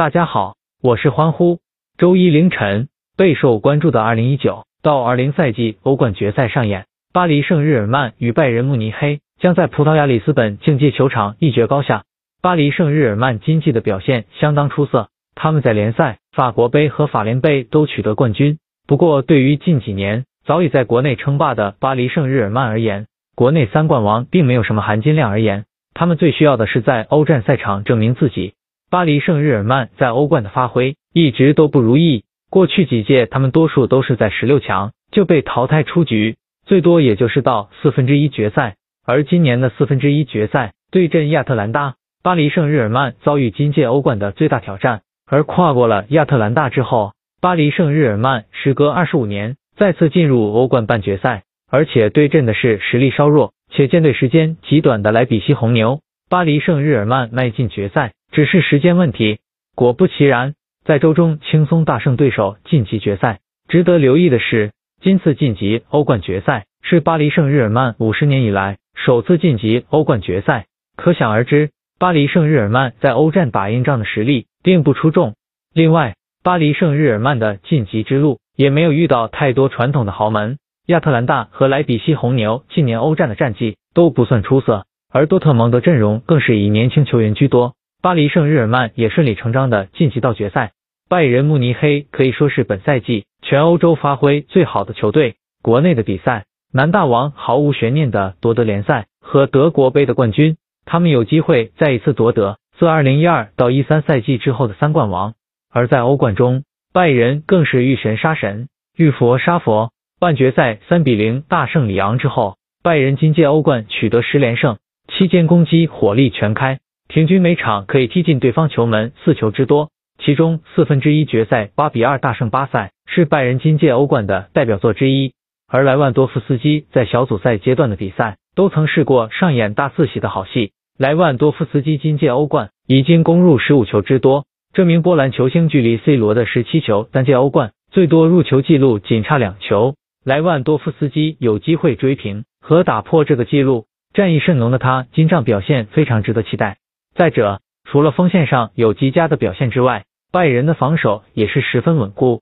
大家好，我是欢呼。周一凌晨，备受关注的2019到20赛季欧冠决赛上演，巴黎圣日耳曼与拜仁慕尼黑将在葡萄牙里斯本竞技球场一决高下。巴黎圣日耳曼今季的表现相当出色，他们在联赛、法国杯和法联杯都取得冠军。不过，对于近几年早已在国内称霸的巴黎圣日耳曼而言，国内三冠王并没有什么含金量而言。他们最需要的是在欧战赛场证明自己。巴黎圣日耳曼在欧冠的发挥一直都不如意，过去几届他们多数都是在十六强就被淘汰出局，最多也就是到四分之一决赛。而今年的四分之一决赛对阵亚特兰大，巴黎圣日耳曼遭遇今届欧冠的最大挑战。而跨过了亚特兰大之后，巴黎圣日耳曼时隔二十五年再次进入欧冠半决赛，而且对阵的是实力稍弱。且舰队时间极短的莱比锡红牛，巴黎圣日耳曼迈进决赛只是时间问题。果不其然，在周中轻松大胜对手晋级决赛。值得留意的是，今次晋级欧冠决赛是巴黎圣日耳曼五十年以来首次晋级欧冠决赛，可想而知，巴黎圣日耳曼在欧战打硬仗的实力并不出众。另外，巴黎圣日耳曼的晋级之路也没有遇到太多传统的豪门。亚特兰大和莱比锡红牛近年欧战的战绩都不算出色，而多特蒙德阵容更是以年轻球员居多。巴黎圣日耳曼也顺理成章的晋级到决赛。拜仁慕尼黑可以说是本赛季全欧洲发挥最好的球队。国内的比赛，南大王毫无悬念的夺得联赛和德国杯的冠军，他们有机会再一次夺得自二零一二到一三赛季之后的三冠王。而在欧冠中，拜仁更是遇神杀神，遇佛杀佛。半决赛三比零大胜里昂之后，拜仁今届欧冠取得十连胜，期间攻击火力全开，平均每场可以踢进对方球门四球之多。其中四分之一决赛八比二大胜巴塞，是拜仁今届欧冠的代表作之一。而莱万多夫斯基在小组赛阶段的比赛都曾试过上演大四喜的好戏。莱万多夫斯基今届欧冠已经攻入十五球之多，这名波兰球星距离 C 罗的十七球单届欧冠最多入球纪录仅差两球。莱万多夫斯基有机会追平和打破这个记录，战意甚浓的他今仗表现非常值得期待。再者，除了锋线上有极佳的表现之外，拜仁的防守也是十分稳固。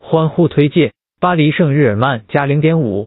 欢呼推介：巴黎圣日耳曼加零点五。